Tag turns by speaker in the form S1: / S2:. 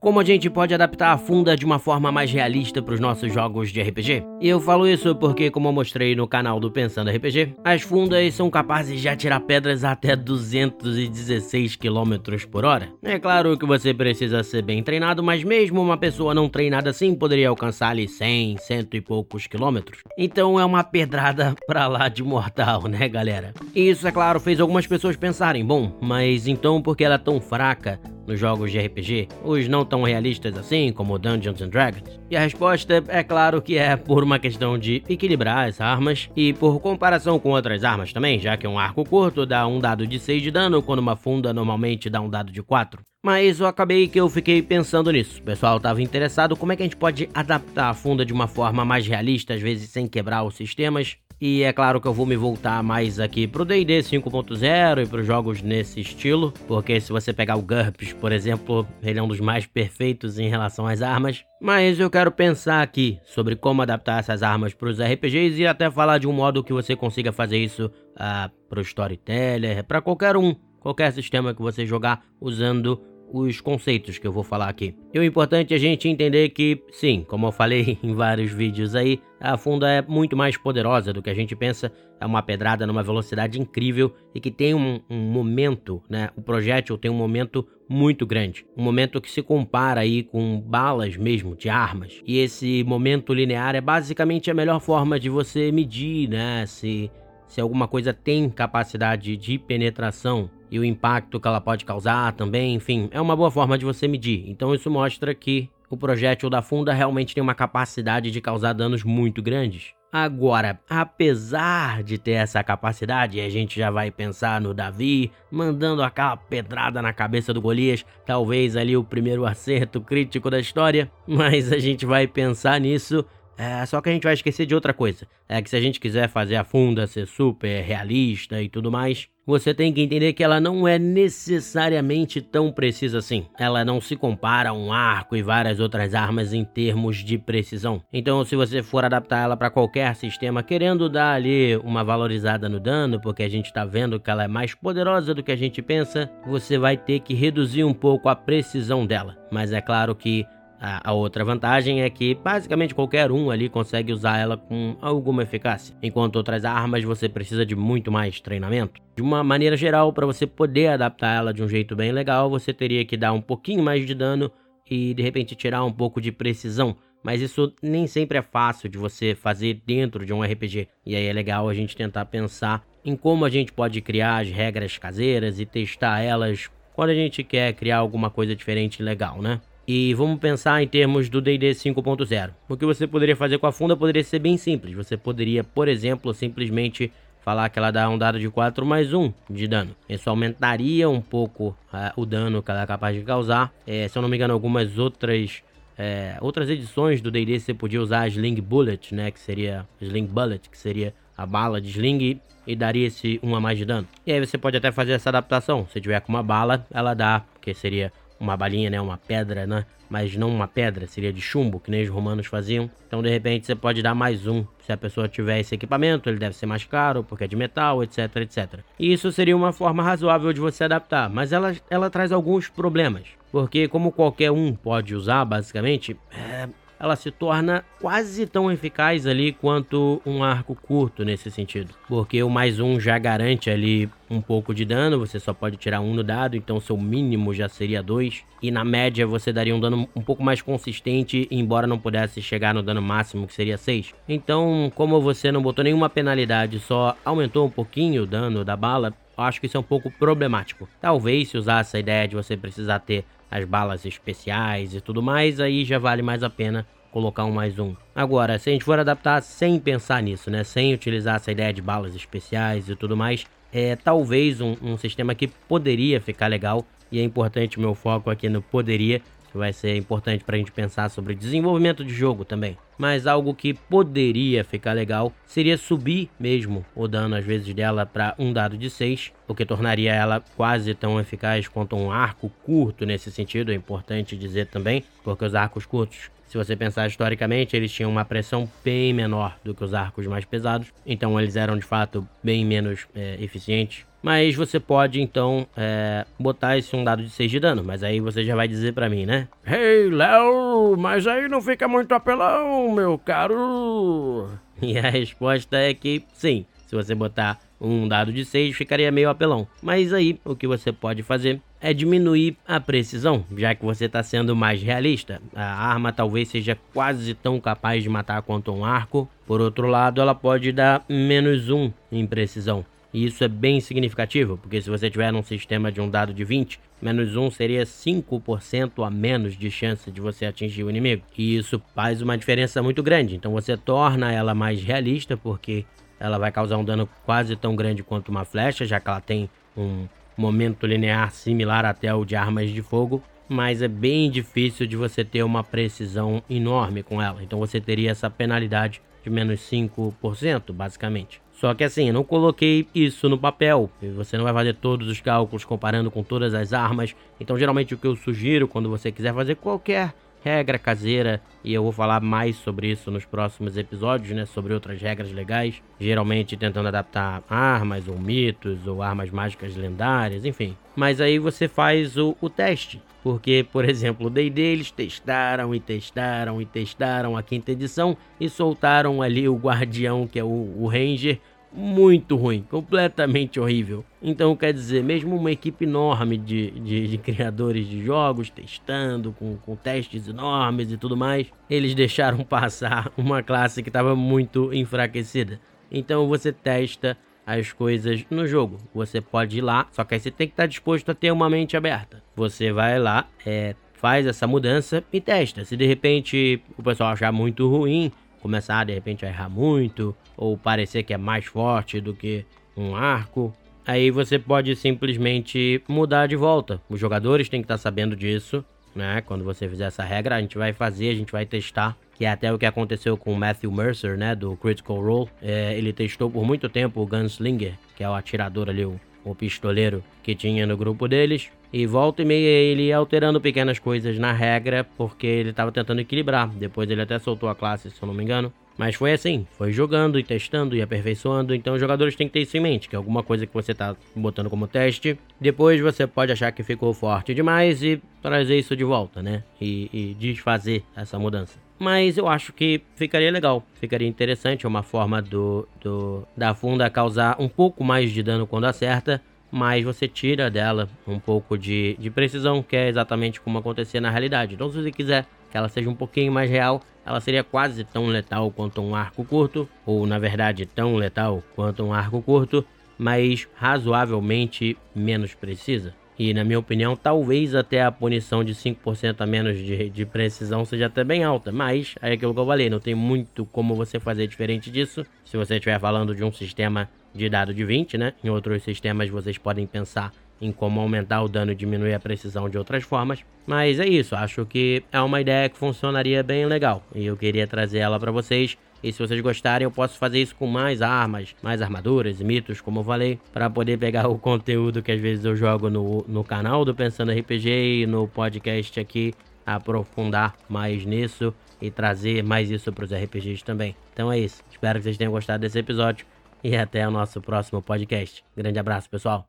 S1: Como a gente pode adaptar a funda de uma forma mais realista para os nossos jogos de RPG? E eu falo isso porque, como eu mostrei no canal do Pensando RPG, as fundas são capazes de atirar pedras até 216 km por hora. É claro que você precisa ser bem treinado, mas mesmo uma pessoa não treinada assim poderia alcançar ali 100, cento e poucos quilômetros. Então é uma pedrada pra lá de mortal, né, galera? E isso, é claro, fez algumas pessoas pensarem: bom, mas então por que ela é tão fraca? Nos jogos de RPG, os não tão realistas assim, como Dungeons and Dragons? E a resposta é claro que é por uma questão de equilibrar as armas e por comparação com outras armas também, já que um arco curto dá um dado de 6 de dano, quando uma funda normalmente dá um dado de 4. Mas eu acabei que eu fiquei pensando nisso. O pessoal estava interessado como é que a gente pode adaptar a funda de uma forma mais realista, às vezes sem quebrar os sistemas. E é claro que eu vou me voltar mais aqui pro D&D 5.0 e para os jogos nesse estilo, porque se você pegar o GURPS, por exemplo, ele é um dos mais perfeitos em relação às armas. Mas eu quero pensar aqui sobre como adaptar essas armas para os RPGs e até falar de um modo que você consiga fazer isso ah, para o Storyteller, para qualquer um, qualquer sistema que você jogar usando os conceitos que eu vou falar aqui. E o importante é a gente entender que, sim, como eu falei em vários vídeos aí, a funda é muito mais poderosa do que a gente pensa. É uma pedrada numa velocidade incrível e que tem um, um momento, né? O projétil tem um momento muito grande. Um momento que se compara aí com balas mesmo, de armas. E esse momento linear é basicamente a melhor forma de você medir, né? Se, se alguma coisa tem capacidade de penetração e o impacto que ela pode causar também, enfim, é uma boa forma de você medir. Então isso mostra que o projétil da funda realmente tem uma capacidade de causar danos muito grandes. Agora, apesar de ter essa capacidade, a gente já vai pensar no Davi mandando aquela pedrada na cabeça do Golias, talvez ali o primeiro acerto crítico da história, mas a gente vai pensar nisso é, só que a gente vai esquecer de outra coisa. É que se a gente quiser fazer a funda ser super realista e tudo mais, você tem que entender que ela não é necessariamente tão precisa assim. Ela não se compara a um arco e várias outras armas em termos de precisão. Então, se você for adaptar ela para qualquer sistema, querendo dar ali uma valorizada no dano, porque a gente está vendo que ela é mais poderosa do que a gente pensa, você vai ter que reduzir um pouco a precisão dela. Mas é claro que a, a, outra vantagem é que basicamente qualquer um ali consegue usar ela com alguma eficácia, enquanto outras armas você precisa de muito mais treinamento. De uma maneira geral, para você poder adaptar ela de um jeito bem legal, você teria que dar um pouquinho mais de dano e de repente tirar um pouco de precisão. Mas isso nem sempre é fácil de você fazer dentro de um RPG. E aí é legal a gente tentar pensar em como a gente pode criar as regras caseiras e testar elas quando a gente quer criar alguma coisa diferente e legal, né? E vamos pensar em termos do D&D 5.0. O que você poderia fazer com a funda poderia ser bem simples. Você poderia, por exemplo, simplesmente falar que ela dá um dado de 4 mais 1 de dano. Isso aumentaria um pouco uh, o dano que ela é capaz de causar. É, se eu não me engano, algumas outras é, outras edições do D&D você podia usar a Sling Bullet, né, que seria Sling Bullet, que seria a bala de sling e daria esse 1 a mais de dano. E aí você pode até fazer essa adaptação. Se tiver com uma bala, ela dá, que seria uma balinha, né? Uma pedra, né? Mas não uma pedra, seria de chumbo, que nem os romanos faziam. Então, de repente, você pode dar mais um. Se a pessoa tiver esse equipamento, ele deve ser mais caro, porque é de metal, etc, etc. E isso seria uma forma razoável de você adaptar, mas ela, ela traz alguns problemas. Porque, como qualquer um pode usar, basicamente, é, ela se torna quase tão eficaz ali quanto um arco curto nesse sentido. Porque o mais um já garante ali um pouco de dano, você só pode tirar um no dado, então seu mínimo já seria dois. E na média você daria um dano um pouco mais consistente, embora não pudesse chegar no dano máximo, que seria 6. Então, como você não botou nenhuma penalidade, só aumentou um pouquinho o dano da bala, acho que isso é um pouco problemático. Talvez se usasse a ideia de você precisar ter as balas especiais e tudo mais, aí já vale mais a pena colocar um mais um. Agora, se a gente for adaptar sem pensar nisso, né, sem utilizar essa ideia de balas especiais e tudo mais, é talvez um, um sistema que poderia ficar legal e é importante o meu foco aqui no poderia, que vai ser importante para a gente pensar sobre desenvolvimento de jogo também. Mas algo que poderia ficar legal seria subir mesmo o dano às vezes dela para um dado de 6, o que tornaria ela quase tão eficaz quanto um arco curto nesse sentido, é importante dizer também, porque os arcos curtos Se você pensar historicamente, eles tinham uma pressão bem menor do que os arcos mais pesados, então eles eram de fato bem menos é, eficientes. Mas você pode então é, botar esse um dado de 6 de dano, mas aí você já vai dizer para mim, né? Hey, Léo, mas aí não fica muito apelão, meu caro. E a resposta é que sim, se você botar um dado de 6 ficaria meio apelão. Mas aí o que você pode fazer é diminuir a precisão, já que você está sendo mais realista. A arma talvez seja quase tão capaz de matar quanto um arco. Por outro lado, ela pode dar menos 1 em precisão. E isso é bem significativo, porque se você tiver um sistema de um dado de 20, menos 1 seria 5% a menos de chance de você atingir o inimigo. E isso faz uma diferença muito grande. Então você torna ela mais realista, porque ela vai causar um dano quase tão grande quanto uma flecha, já que ela tem um momento linear similar até o de armas de fogo, mas é bem difícil de você ter uma precisão enorme com ela. Então você teria essa penalidade de menos 5%, basicamente. Só que assim, eu não coloquei isso no papel. Você não vai fazer todos os cálculos comparando com todas as armas. Então, geralmente, o que eu sugiro quando você quiser fazer qualquer regra caseira e eu vou falar mais sobre isso nos próximos episódios, né, sobre outras regras legais, geralmente tentando adaptar armas ou mitos ou armas mágicas lendárias, enfim. Mas aí você faz o, o teste, porque, por exemplo, o D&D eles testaram e testaram e testaram a quinta edição e soltaram ali o guardião, que é o, o ranger, muito ruim, completamente horrível. Então, quer dizer, mesmo uma equipe enorme de, de, de, criadores de jogos, testando, com, com testes enormes e tudo mais, eles deixaram passar uma classe que estava muito enfraquecida. Então, você testa as coisas no jogo. Você pode ir lá, só que aí você tem que estar disposto a ter uma mente aberta. Você vai lá, é, faz essa mudança e testa. Se de repente o pessoal achar muito ruim, começar de repente a errar muito, ou parecer que é mais forte do que um arco, aí você pode simplesmente mudar de volta. Os jogadores têm que estar sabendo disso, né? Quando você fizer essa regra, a gente vai fazer, a gente vai testar. Que é até o que aconteceu com o Matthew Mercer, né? Do Critical Role. É, ele testou por muito tempo o Gunslinger, que é o atirador ali, o, o pistoleiro que tinha no grupo deles. E volta e meia ele ia alterando pequenas coisas na regra, porque ele estava tentando equilibrar. Depois ele até soltou a classe, se eu não me engano. Mas foi assim, foi jogando e testando e aperfeiçoando. Então os jogadores têm que ter isso em mente, que é alguma coisa que você está botando como teste. Depois você pode achar que ficou forte demais e trazer isso de volta, né? E, e desfazer essa mudança. Mas eu acho que ficaria legal, ficaria interessante, é uma forma do, do da funda causar um pouco mais de dano quando acerta, mas você tira dela um pouco de, de precisão, que é exatamente como acontecer na realidade. Então, se você quiser que ela seja um pouquinho mais real, ela seria quase tão letal quanto um arco curto, ou na verdade tão letal quanto um arco curto, mas razoavelmente menos precisa. E na minha opinião, talvez até a punição de 5% a menos de, de, precisão seja até bem alta. Mas é aquilo que eu falei, não tem muito como você fazer diferente disso. Se você estiver falando de um sistema de dado de 20, né? Em outros sistemas vocês podem pensar em como aumentar o dano e diminuir a precisão de outras formas. Mas é isso, acho que é uma ideia que funcionaria bem legal e eu queria trazer ela para vocês. E se vocês gostarem, eu posso fazer isso com mais armas, mais armaduras mitos, como eu falei, para poder pegar o conteúdo que às vezes eu jogo no, no canal do Pensando RPG e no podcast aqui, aprofundar mais nisso e trazer mais isso para os RPGs também. Então é isso, espero que vocês tenham gostado desse episódio e até o nosso próximo podcast. Grande abraço, pessoal!